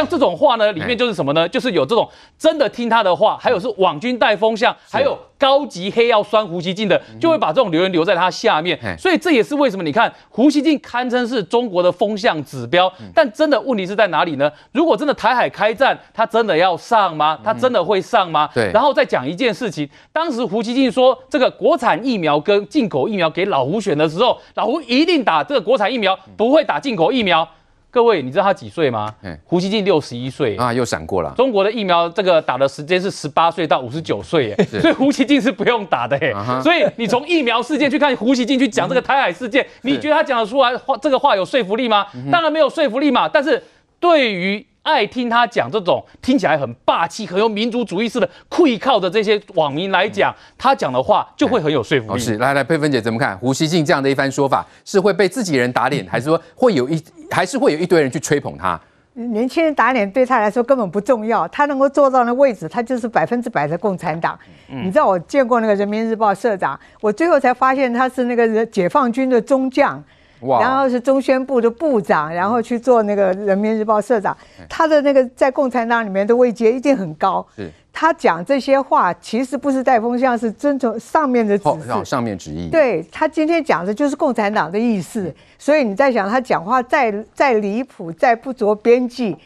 像这种话呢，里面就是什么呢？就是有这种真的听他的话，还有是网军带风向，还有高级黑药酸胡锡进的，就会把这种留言留在他下面。所以这也是为什么你看胡锡进堪称是中国的风向指标，但真的问题是在哪里呢？如果真的台海开战，他真的要上吗？他真的会上吗？对。然后再讲一件事情，当时胡锡进说这个国产疫苗跟进口疫苗给老胡选的时候，老胡一定打这个国产疫苗，不会打进口疫苗。各位，你知道他几岁吗？胡锡进六十一岁啊，又闪过了。中国的疫苗这个打的时间是十八岁到五十九岁，哎，所以胡锡进是不用打的，哎，所以你从疫苗事件去看胡锡进去讲这个台海事件，你觉得他讲得出来话这个话有说服力吗？当然没有说服力嘛。但是对于爱听他讲这种听起来很霸气、很有民族主义式的愧靠的这些网民来讲，他讲的话就会很有说服力。是，来来，佩芬姐怎么看胡锡进这样的一番说法，是会被自己人打脸，还是说会有一，还是会有一堆人去吹捧他？年轻人打脸对他来说根本不重要，他能够坐到那位置，他就是百分之百的共产党。嗯、你知道我见过那个人民日报社长，我最后才发现他是那个解放军的中将。然后是中宣部的部长，然后去做那个人民日报社长，他的那个在共产党里面的位阶一定很高。是，他讲这些话其实不是带风向，是遵从上面的指示，上面旨意。对，他今天讲的就是共产党的意思，所以你在想他讲话再再离谱，再不着边际。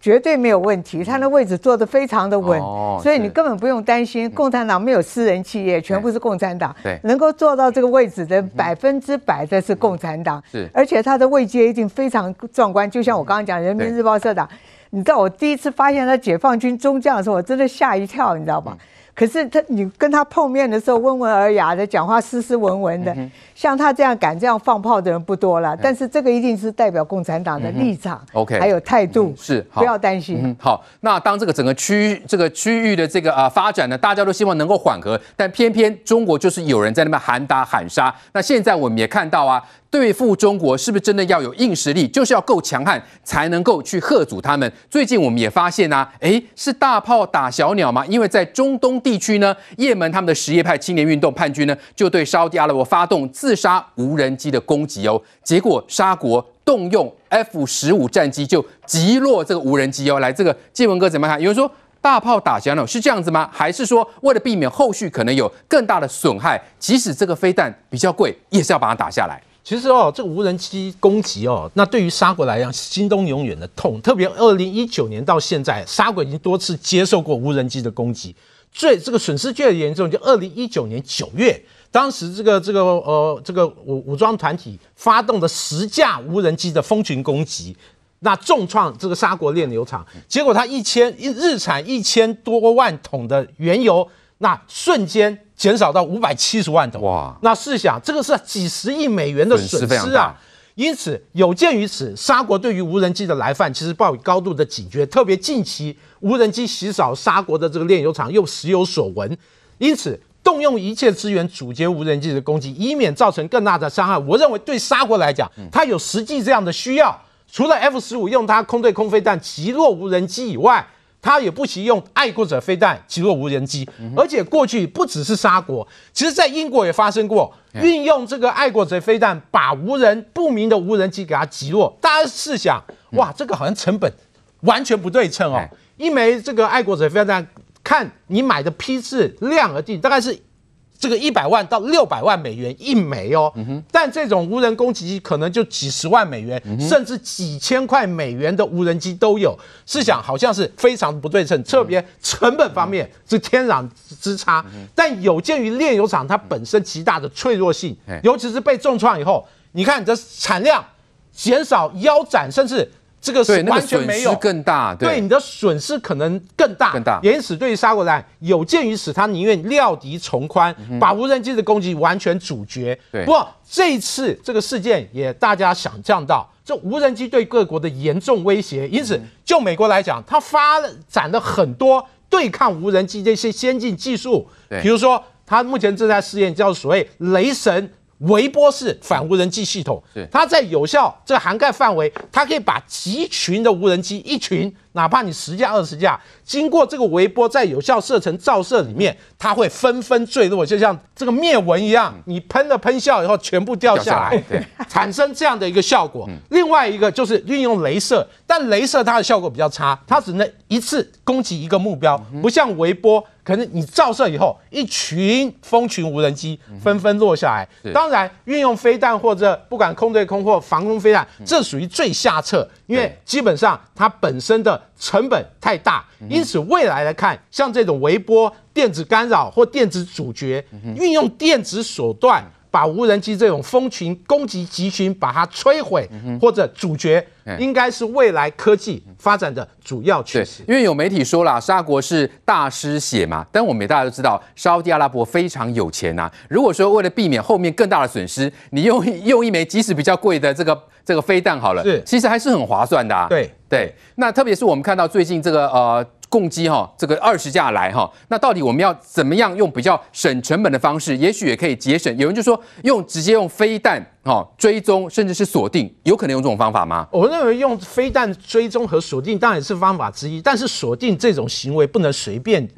绝对没有问题，他的位置坐得非常的稳，哦、所以你根本不用担心。共产党没有私人企业，全部是共产党。对，能够坐到这个位置的百分之百的是共产党。是，而且他的位阶一定非常壮观。就像我刚刚讲，人民日报社长，你知道我第一次发现他解放军中将的时候，我真的吓一跳，你知道吗？可是他，你跟他碰面的时候，温文尔雅的讲话，斯斯文文的，像他这样敢这样放炮的人不多了。但是这个一定是代表共产党的立场，OK，还有态度，是不要担心。嗯好，那当这个整个区域这个区域的这个啊发展呢，大家都希望能够缓和，但偏偏中国就是有人在那边喊打喊杀。那现在我们也看到啊。对付中国是不是真的要有硬实力？就是要够强悍才能够去吓阻他们。最近我们也发现啊，诶，是大炮打小鸟吗？因为在中东地区呢，也门他们的什叶派青年运动叛军呢，就对沙乌地阿拉伯发动自杀无人机的攻击哦。结果沙国动用 F 十五战机就击落这个无人机哦。来，这个建文哥怎么看？有人说大炮打小鸟是这样子吗？还是说为了避免后续可能有更大的损害，即使这个飞弹比较贵，也是要把它打下来？其实哦，这个无人机攻击哦，那对于沙国来讲，心中永远的痛。特别二零一九年到现在，沙国已经多次接受过无人机的攻击，最这个损失最严重，就二零一九年九月，当时这个这个呃这个武武装团体发动的十架无人机的蜂群攻击，那重创这个沙国炼油厂，结果它一千日产一千多万桶的原油，那瞬间。减少到五百七十万桶哇！那试想，这个是几十亿美元的损失啊！因此，有鉴于此，沙国对于无人机的来犯其实抱有高度的警觉。特别近期，无人机袭扰沙国的这个炼油厂又时有所闻，因此动用一切资源阻截无人机的攻击，以免造成更大的伤害。我认为对沙国来讲，它有实际这样的需要。除了 F 十五用它空对空飞弹击落无人机以外，它也不惜用爱国者飞弹击落无人机，而且过去不只是沙国，其实在英国也发生过，运用这个爱国者飞弹把无人不明的无人机给它击落。大家试想，哇，这个好像成本完全不对称哦，一枚这个爱国者飞弹，看你买的批次量而定，大概是。这个一百万到六百万美元一枚哦，但这种无人攻击机可能就几十万美元，甚至几千块美元的无人机都有。试想，好像是非常不对称，特别成本方面是天壤之差。但有鉴于炼油厂它本身极大的脆弱性，尤其是被重创以后，你看你的产量减少、腰斩，甚至。这个是完全没有，更大，对你的损失可能更大，更大。因此，对于沙国来，有鉴于此，他宁愿料敌从宽，把无人机的攻击完全阻绝。对，不过这一次这个事件也大家想象到，这无人机对各国的严重威胁。因此，就美国来讲，它发展了很多对抗无人机这些先进技术，比如说，它目前正在试验叫所谓雷神。微波式反无人机系统，它在有效这个涵盖范围，它可以把集群的无人机一群，哪怕你十架二十架，经过这个微波在有效射程照射里面，它会纷纷坠落，就像这个灭蚊一样，你喷了喷效以后全部掉下来，产生这样的一个效果。另外一个就是运用镭射，但镭射它的效果比较差，它只能一次攻击一个目标，不像微波。可能你照射以后，一群蜂群无人机纷纷落下来。当然，运用飞弹或者不管空对空或防空飞弹，这属于最下策，因为基本上它本身的成本太大。因此，未来来看，像这种微波、电子干扰或电子阻绝，运用电子手段。把无人机这种蜂群攻击集群，把它摧毁或者阻绝，应该是未来科技发展的主要趋势。因为有媒体说了，沙国是大失血嘛，但我们大家都知道，沙乌地阿拉伯非常有钱呐、啊。如果说为了避免后面更大的损失，你用用一枚即使比较贵的这个这个飞弹好了，是其实还是很划算的、啊。对对，那特别是我们看到最近这个呃。共机哈，这个二十架来哈，那到底我们要怎么样用比较省成本的方式，也许也可以节省？有人就说用直接用飞弹哈追踪，甚至是锁定，有可能用这种方法吗？我认为用飞弹追踪和锁定当然是方法之一，但是锁定这种行为不能随便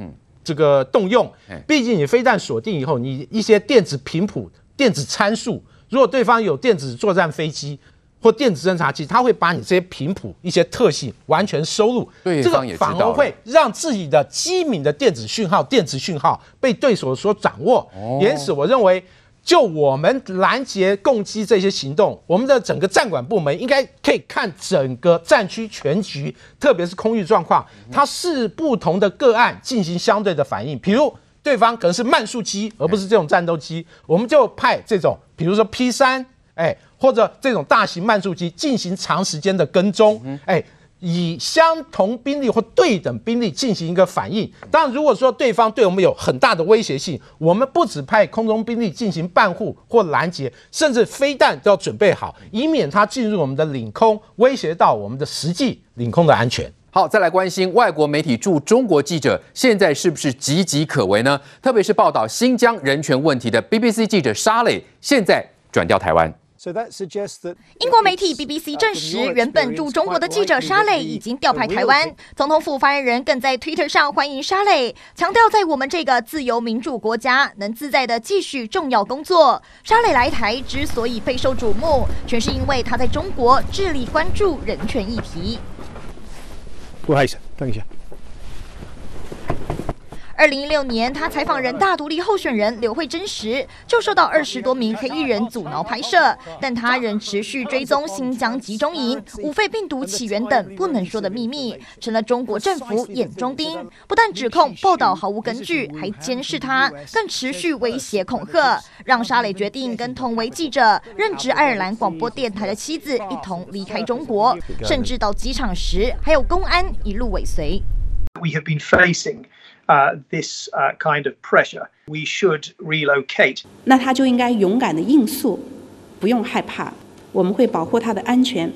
这个动用，毕竟你飞弹锁定以后，你一些电子频谱、电子参数，如果对方有电子作战飞机。或电子侦察机，它会把你这些频谱一些特性完全收录，对这个反而会让自己的机敏的电子讯号、电子讯号被对手所掌握。因此，我认为，就我们拦截攻击这些行动，我们的整个战管部门应该可以看整个战区全局，特别是空域状况，它是不同的个案进行相对的反应。比如，对方可能是慢速机，而不是这种战斗机，我们就派这种，比如说 P 三。哎，或者这种大型慢速机进行长时间的跟踪，哎，以相同兵力或对等兵力进行一个反应。当然，如果说对方对我们有很大的威胁性，我们不只派空中兵力进行伴护或拦截，甚至飞弹都要准备好，以免它进入我们的领空，威胁到我们的实际领空的安全。好，再来关心外国媒体驻中国记者现在是不是岌岌可危呢？特别是报道新疆人权问题的 BBC 记者沙磊，现在转调台湾。英国媒体 BBC 证实，原本驻中国的记者沙磊已经调派台湾。总统府发言人更在 Twitter 上欢迎沙磊，强调在我们这个自由民主国家，能自在的继续重要工作。沙磊来台之所以备受瞩目，全是因为他在中国致力关注人权议题。不好意思，等一下。二零一六年，他采访人大独立候选人刘慧珍时，就受到二十多名黑衣人阻挠拍摄，但他仍持续追踪新疆集中营、武肺病毒起源等不能说的秘密，成了中国政府眼中钉。不但指控报道毫无根据，还监视他，更持续威胁恐吓，让沙磊决定跟同为记者、任职爱尔兰广播电台的妻子一同离开中国，甚至到机场时还有公安一路尾随。We have been facing Uh, this uh, kind of pressure, we should relocate. 那他就应该勇敢的应诉，不用害怕，我们会保护他的安全。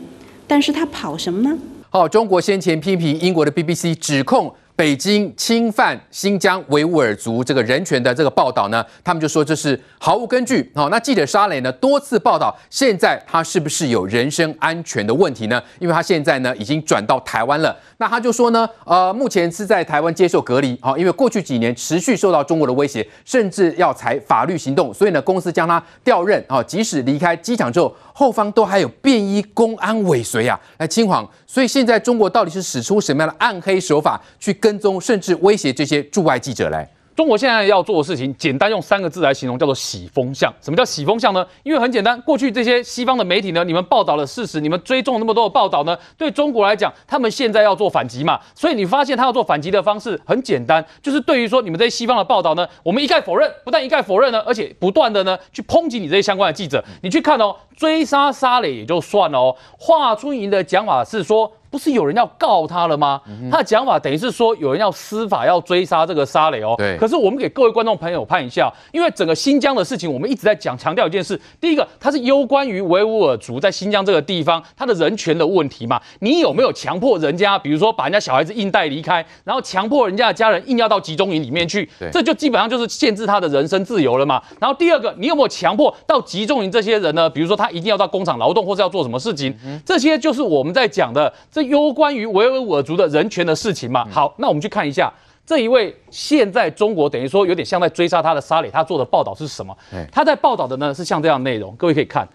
但是他跑什么呢？好，中国先前批评英国的 BBC 指控。北京侵犯新疆维吾尔族这个人权的这个报道呢，他们就说这是毫无根据。好，那记者沙磊呢多次报道，现在他是不是有人身安全的问题呢？因为他现在呢已经转到台湾了。那他就说呢，呃，目前是在台湾接受隔离。好，因为过去几年持续受到中国的威胁，甚至要采法律行动，所以呢公司将他调任。啊，即使离开机场之后，后方都还有便衣公安尾随啊，来亲访。所以现在中国到底是使出什么样的暗黑手法去跟踪，甚至威胁这些驻外记者来？中国现在要做的事情，简单用三个字来形容，叫做洗风向。什么叫洗风向呢？因为很简单，过去这些西方的媒体呢，你们报道的事实，你们追踪那么多的报道呢，对中国来讲，他们现在要做反击嘛。所以你发现他要做反击的方式很简单，就是对于说你们这些西方的报道呢，我们一概否认，不但一概否认呢，而且不断的呢去抨击你这些相关的记者。你去看哦，追杀沙磊也就算了哦，华春莹的讲法是说。不是有人要告他了吗？嗯、他的讲法等于是说有人要司法要追杀这个沙雷哦。对。可是我们给各位观众朋友看一下，因为整个新疆的事情，我们一直在讲强调一件事。第一个，它是攸关于维吾尔族在新疆这个地方他的人权的问题嘛。你有没有强迫人家，比如说把人家小孩子硬带离开，然后强迫人家的家人硬要到集中营里面去？对。这就基本上就是限制他的人身自由了嘛。然后第二个，你有没有强迫到集中营这些人呢？比如说他一定要到工厂劳动，或是要做什么事情？嗯、这些就是我们在讲的这攸关于维吾尔族的人权的事情嘛。好，那我们去看一下这一位现在中国等于说有点像在追杀他的沙磊，他做的报道是什么？他在报道的呢是像这样的内容，各位可以看，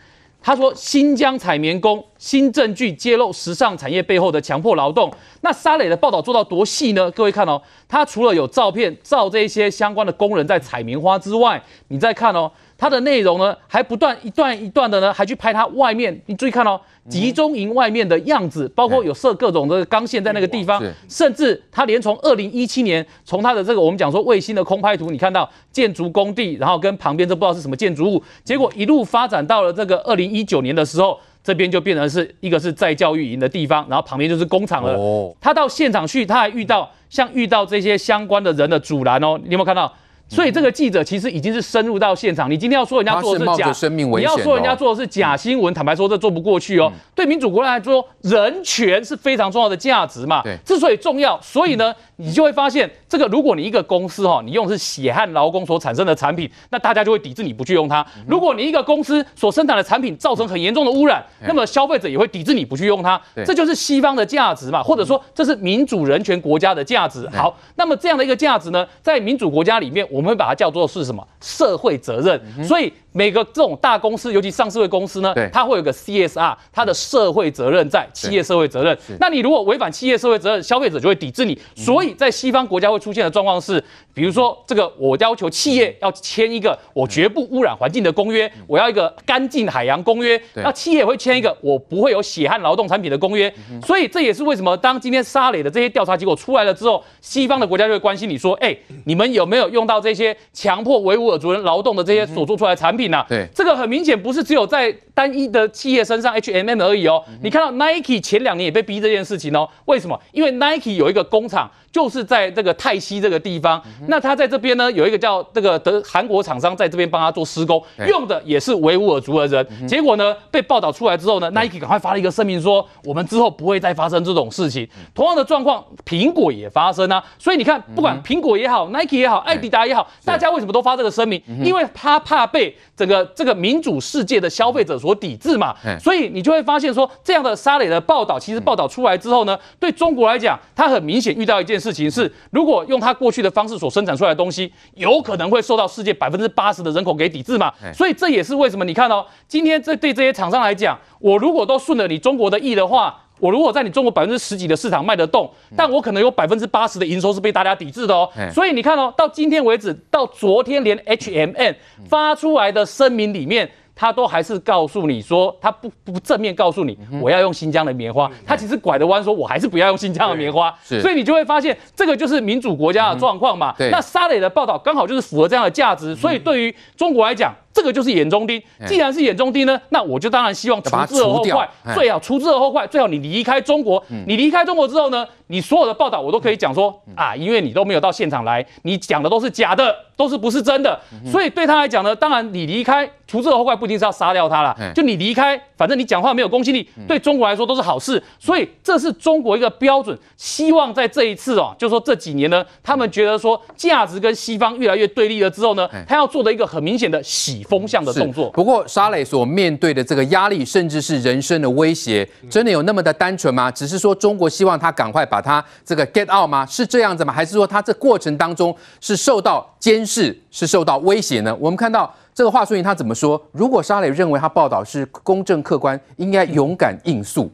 他说新疆采棉工新证据揭露时尚产业背后的强迫劳动。那沙磊的报道做到多细呢？各位看哦，他除了有照片照这些相关的工人在采棉花之外，你再看哦。它的内容呢，还不断一段一段的呢，还去拍它外面。你注意看哦，集中营外面的样子，包括有设各种的钢线在那个地方，甚至他连从二零一七年，从他的这个我们讲说卫星的空拍图，你看到建筑工地，然后跟旁边这不知道是什么建筑物，结果一路发展到了这个二零一九年的时候，这边就变成是一个是在教育营的地方，然后旁边就是工厂了。他到现场去，他还遇到像遇到这些相关的人的阻拦哦，你有没有看到？所以这个记者其实已经是深入到现场。你今天要说人家做的是假，是你要说人家做的是假新闻，坦白说这做不过去哦。嗯、对民主国家来说，人权是非常重要的价值嘛。对，之所以重要，所以呢，你就会发现这个，如果你一个公司哈，你用的是血汗劳工所产生的产品，那大家就会抵制你不去用它。如果你一个公司所生产的产品造成很严重的污染，那么消费者也会抵制你不去用它。这就是西方的价值嘛，或者说这是民主人权国家的价值。好，那么这样的一个价值呢，在民主国家里面，我我们把它叫做是什么？社会责任。所以。每个这种大公司，尤其上市会公司呢，它会有个 CSR，它的社会责任在企业社会责任。那你如果违反企业社会责任，消费者就会抵制你。所以在西方国家会出现的状况是，比如说这个我要求企业要签一个我绝不污染环境的公约，我要一个干净海洋公约，那企业会签一个我不会有血汗劳动产品的公约。所以这也是为什么当今天沙磊的这些调查结果出来了之后，西方的国家就会关心你说，哎，你们有没有用到这些强迫维吾尔族人劳动的这些所做出来的产品？对，这个很明显不是只有在单一的企业身上，H&M 而已哦。你看到 Nike 前两年也被逼这件事情哦，为什么？因为 Nike 有一个工厂。就是在这个泰西这个地方，那他在这边呢，有一个叫这个德韩国厂商在这边帮他做施工，用的也是维吾尔族的人。结果呢，被报道出来之后呢，Nike 赶快发了一个声明说，我们之后不会再发生这种事情。同样的状况，苹果也发生啊。所以你看，不管苹果也好，Nike 也好，艾迪达也好，大家为什么都发这个声明？因为他怕被整个这个民主世界的消费者所抵制嘛。所以你就会发现说，这样的沙磊的报道，其实报道出来之后呢，对中国来讲，他很明显遇到一件。事情是，如果用他过去的方式所生产出来的东西，有可能会受到世界百分之八十的人口给抵制嘛？所以这也是为什么你看哦，今天这对这些厂商来讲，我如果都顺着你中国的意的话，我如果在你中国百分之十几的市场卖得动，但我可能有百分之八十的营收是被大家抵制的哦。所以你看哦，到今天为止，到昨天连 H M N 发出来的声明里面。他都还是告诉你说，他不不正面告诉你，我要用新疆的棉花。他其实拐着弯说，我还是不要用新疆的棉花。所以你就会发现，这个就是民主国家的状况嘛。那沙磊的报道刚好就是符合这样的价值，所以对于中国来讲。这个就是眼中钉，既然是眼中钉呢，那我就当然希望除之而后快，最好除之而后快，最好你离开中国。你离开中国之后呢，你所有的报道我都可以讲说啊，因为你都没有到现场来，你讲的都是假的，都是不是真的。所以对他来讲呢，当然你离开除之而后快不一定是要杀掉他了，就你离开，反正你讲话没有公信力，对中国来说都是好事。所以这是中国一个标准，希望在这一次哦，就说这几年呢，他们觉得说价值跟西方越来越对立了之后呢，他要做的一个很明显的洗。风向的动作。不过沙磊所面对的这个压力，甚至是人生的威胁，真的有那么的单纯吗？只是说中国希望他赶快把他这个 get out 吗？是这样子吗？还是说他这过程当中是受到监视，是受到威胁呢？我们看到这个华顺银他怎么说？如果沙磊认为他报道是公正客观，应该勇敢应诉。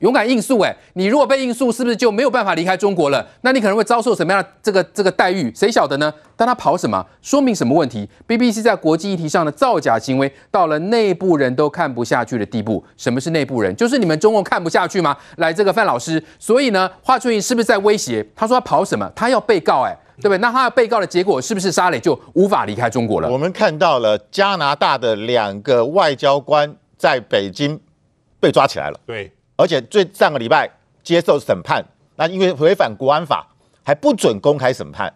勇敢应诉，哎，你如果被应诉，是不是就没有办法离开中国了？那你可能会遭受什么样的这个这个待遇？谁晓得呢？但他跑什么？说明什么问题？BBC 在国际议题上的造假行为，到了内部人都看不下去的地步。什么是内部人？就是你们中共看不下去吗？来，这个范老师，所以呢，华春莹是不是在威胁？他说他跑什么？他要被告，哎，对不对？那他要被告的结果是不是沙磊就无法离开中国了？我们看到了加拿大的两个外交官在北京被抓起来了。对。而且最上个礼拜接受审判，那因为违反国安法，还不准公开审判。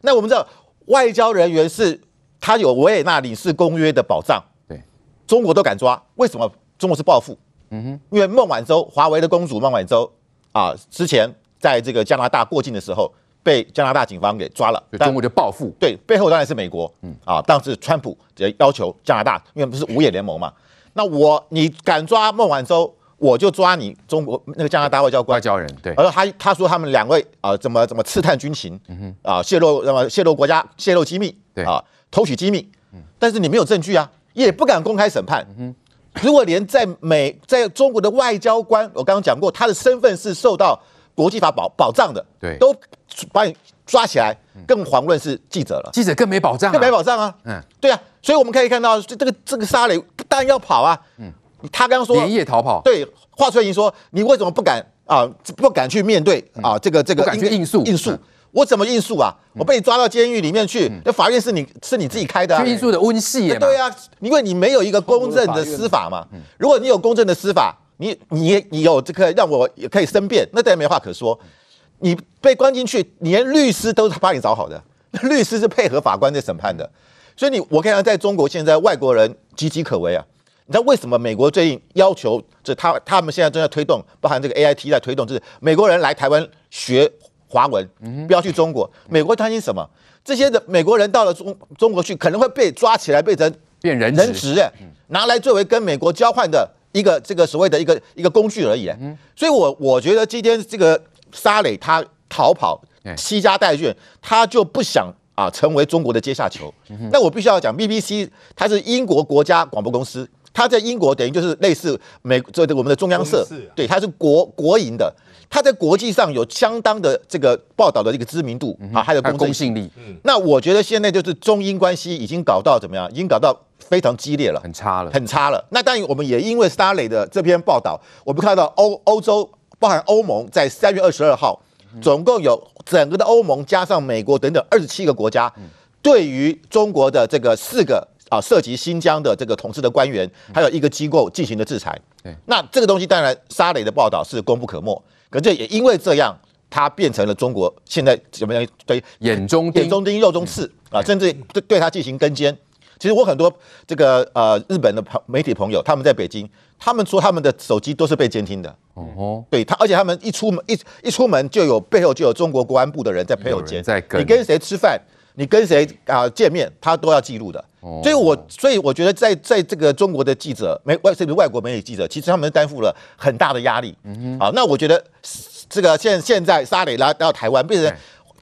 那我们知道，外交人员是他有维也纳领事公约的保障，对，中国都敢抓，为什么？中国是报复，嗯哼，因为孟晚舟，华为的公主孟晚舟啊，之前在这个加拿大过境的时候，被加拿大警方给抓了，中国就报复，对，背后当然是美国，嗯。啊，当时川普也要求加拿大，因为不是五眼联盟嘛，那我你敢抓孟晚舟，我就抓你中国那个加拿大外交官。外交人，对，而他他说他们两位啊，怎么怎么刺探军情，嗯哼，啊，泄露那么泄露国家泄露机密，对。啊，偷取机密，嗯，但是你没有证据啊，也不敢公开审判，嗯哼。如果连在美在中国的外交官，我刚刚讲过，他的身份是受到国际法保保障的，对，都把你抓起来，更遑论是记者了。记者更没保障，更没保障啊。嗯，对啊，所以我们可以看到，这个这个沙雷当然要跑啊。嗯，他刚刚说连夜逃跑。对，华春莹说，你为什么不敢啊？不敢去面对啊？这个这个不敢去应诉应诉。我怎么应诉啊？我被你抓到监狱里面去，那法院是你是你自己开的啊？应诉的温系对啊，因为你没有一个公正的司法嘛。如果你有公正的司法，你你你有这个让我也可以申辩，那当然没话可说。你被关进去，连律师都是帮你找好的，律师是配合法官在审判的。所以你我看到在中国现在外国人岌岌可危啊。你知道为什么美国最近要求这他他们现在正在推动，包含这个 AIT 在推动，就是美国人来台湾学。华文，不要去中国。美国担心什么？这些的美国人到了中中国去，可能会被抓起来，变成变人人质，拿来作为跟美国交换的一个这个所谓的一个一个工具而已。所以我我觉得今天这个沙磊他逃跑，携家带眷，他就不想啊成为中国的阶下囚。那我必须要讲，BBC 它是英国国家广播公司，它在英国等于就是类似美这个我们的中央社，对，它是国国营的。它在国际上有相当的这个报道的一个知名度啊，还有公信力。那我觉得现在就是中英关系已经搞到怎么样？已经搞到非常激烈了，很差了，很差了。那当然，我们也因为沙雷的这篇报道，我们看到欧欧洲，包含欧盟，在三月二十二号，总共有整个的欧盟加上美国等等二十七个国家，对于中国的这个四个啊涉及新疆的这个统治的官员，还有一个机构进行了制裁。那这个东西当然沙雷的报道是功不可没。可这也因为这样，它变成了中国现在怎么样？对，眼中眼中钉，肉中刺啊，甚至对对它进行跟监。其实我很多这个呃日本的朋媒体朋友，他们在北京，他们说他们的手机都是被监听的。哦，对他，而且他们一出门一一出门就有背后就有中国国安部的人在陪我监，在跟你跟谁吃饭，你跟谁啊见面，他都要记录的。所以我所以我觉得在在这个中国的记者，媒外甚至外国媒体记者，其实他们担负了很大的压力。嗯哼，啊，那我觉得这个现现在沙磊来到台湾，变成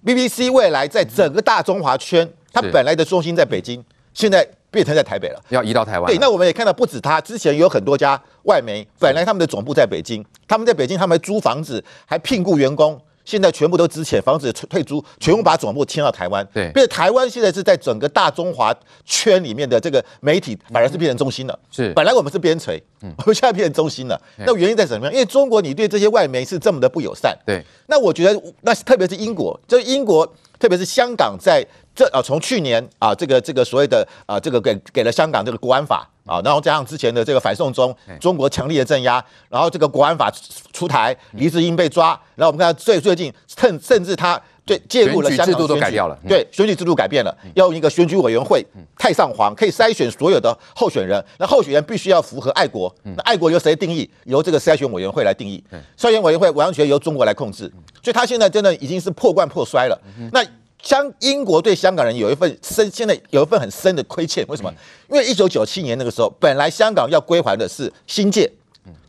BBC 未来在整个大中华圈，它本来的中心在北京，现在变成在台北了，要移到台湾。对，那我们也看到不止他，之前有很多家外媒，本来他们的总部在北京，他们在北京，他们租房子，还聘雇员工。现在全部都资遣，防止退租，全部把总部迁到台湾。对，变成台湾现在是在整个大中华圈里面的这个媒体，反而是变成中心了。是，本来我们是边陲，我们现在变成中心了。那原因在什么样？因为中国你对这些外媒是这么的不友善。对，那我觉得，那特别是英国，就英国，特别是香港，在这啊，从去年啊，这个这个所谓的啊，这个给给了香港这个国安法。啊，然后加上之前的这个反送中，中国强力的镇压，然后这个国安法出台，黎智英被抓，然后我们看到最最近甚甚至他对介入了选举制度都改掉了，对选举制度改变了，要用一个选举委员会太上皇可以筛选所有的候选人，那候选人必须要符合爱国，那爱国由谁定义？由这个筛选委员会来定义，筛选委员会完全由中国来控制，所以他现在真的已经是破罐破摔了。那。香英国对香港人有一份深，现在有一份很深的亏欠。为什么？因为一九九七年那个时候，本来香港要归还的是新界、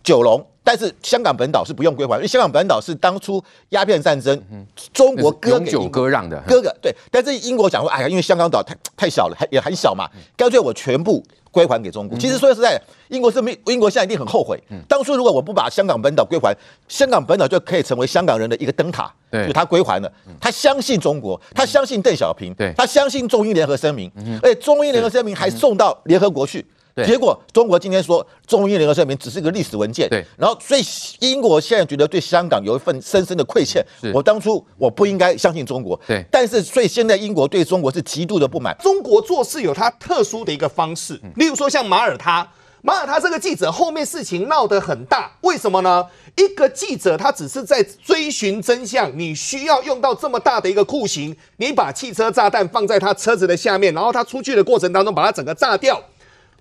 九龙，但是香港本岛是不用归还，因为香港本岛是当初鸦片战争中国割给割让的，割给对。但是英国讲说，哎呀，因为香港岛太太小了，还也很小嘛，干脆我全部。归还给中国。其实说实在，英国是没，英国现在一定很后悔。当初如果我不把香港本岛归还，香港本岛就可以成为香港人的一个灯塔。对，就他归还了，他相信中国，他相信邓小平，他相信中英联合声明，而且中英联合声明还送到联合国去。结果中国今天说中英联合声明只是一个历史文件，对，然后所以英国现在觉得对香港有一份深深的亏欠。我当初我不应该相信中国，对，但是所以现在英国对中国是极度的不满。中国做事有它特殊的一个方式，例如说像马耳他，马耳他这个记者后面事情闹得很大，为什么呢？一个记者他只是在追寻真相，你需要用到这么大的一个酷刑，你把汽车炸弹放在他车子的下面，然后他出去的过程当中把他整个炸掉。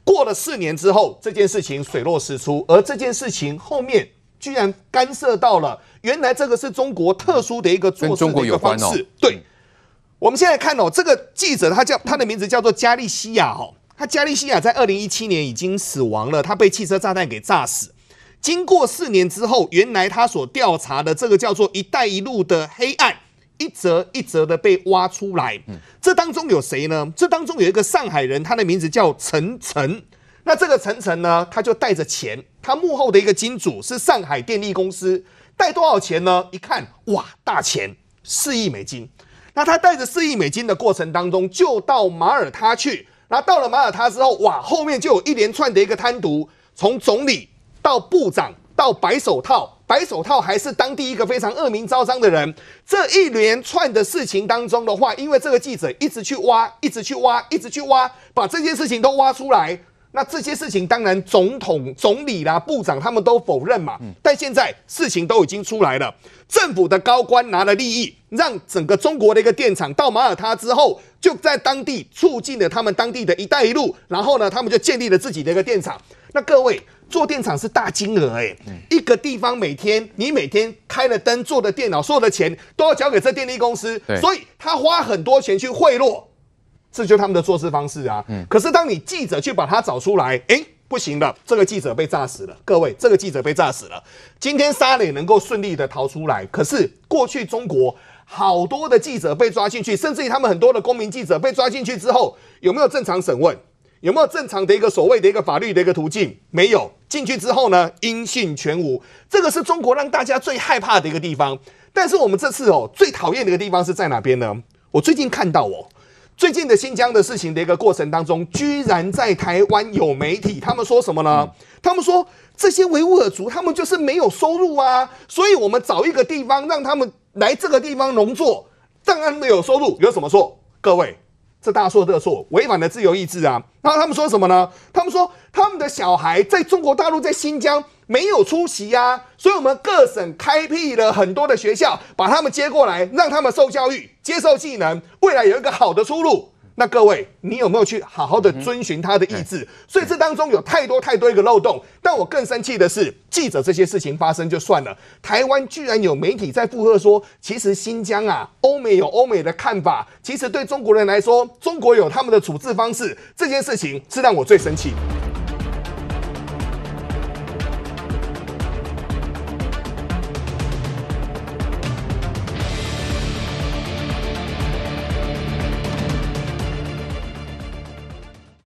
过了四年之后，这件事情水落石出，而这件事情后面居然干涉到了，原来这个是中国特殊的一个做事的一个方式。对，我们现在看哦，这个记者他叫他的名字叫做加利西亚哦。他加利西亚在二零一七年已经死亡了，他被汽车炸弹给炸死。经过四年之后，原来他所调查的这个叫做“一带一路”的黑暗，一则一则的被挖出来。这当中有谁呢？这当中有一个上海人，他的名字叫陈诚。那这个陈诚呢，他就带着钱，他幕后的一个金主是上海电力公司，带多少钱呢？一看，哇，大钱，四亿美金。那他带着四亿美金的过程当中，就到马耳他去。然后到了马耳他之后，哇，后面就有一连串的一个贪渎，从总理到部长到白手套，白手套还是当地一个非常恶名昭彰的人。这一连串的事情当中的话，因为这个记者一直去挖，一直去挖，一直去挖，把这些事情都挖出来。那这些事情当然总统、总理啦、部长他们都否认嘛。但现在事情都已经出来了，政府的高官拿了利益，让整个中国的一个电厂到马耳他之后，就在当地促进了他们当地的一带一路，然后呢，他们就建立了自己的一个电厂。那各位做电厂是大金额诶，一个地方每天你每天开了灯、做的电脑、所有的钱都要交给这电力公司，所以他花很多钱去贿赂。这就是他们的做事方式啊。嗯。可是当你记者去把它找出来，哎，不行了，这个记者被炸死了。各位，这个记者被炸死了。今天沙磊能够顺利的逃出来，可是过去中国好多的记者被抓进去，甚至于他们很多的公民记者被抓进去之后，有没有正常审问？有没有正常的一个所谓的一个法律的一个途径？没有。进去之后呢，音信全无。这个是中国让大家最害怕的一个地方。但是我们这次哦，最讨厌的一个地方是在哪边呢？我最近看到哦。最近的新疆的事情的一个过程当中，居然在台湾有媒体，他们说什么呢？他们说这些维吾尔族他们就是没有收入啊，所以我们找一个地方让他们来这个地方农作，当然没有收入，有什么错？各位，这大错特错，违反了自由意志啊！然后他们说什么呢？他们说他们的小孩在中国大陆在新疆。没有出息啊，所以我们各省开辟了很多的学校，把他们接过来，让他们受教育、接受技能，未来有一个好的出路。那各位，你有没有去好好的遵循他的意志？所以这当中有太多太多一个漏洞。但我更生气的是，记者这些事情发生就算了，台湾居然有媒体在附和说，其实新疆啊，欧美有欧美的看法，其实对中国人来说，中国有他们的处置方式。这件事情是让我最生气的。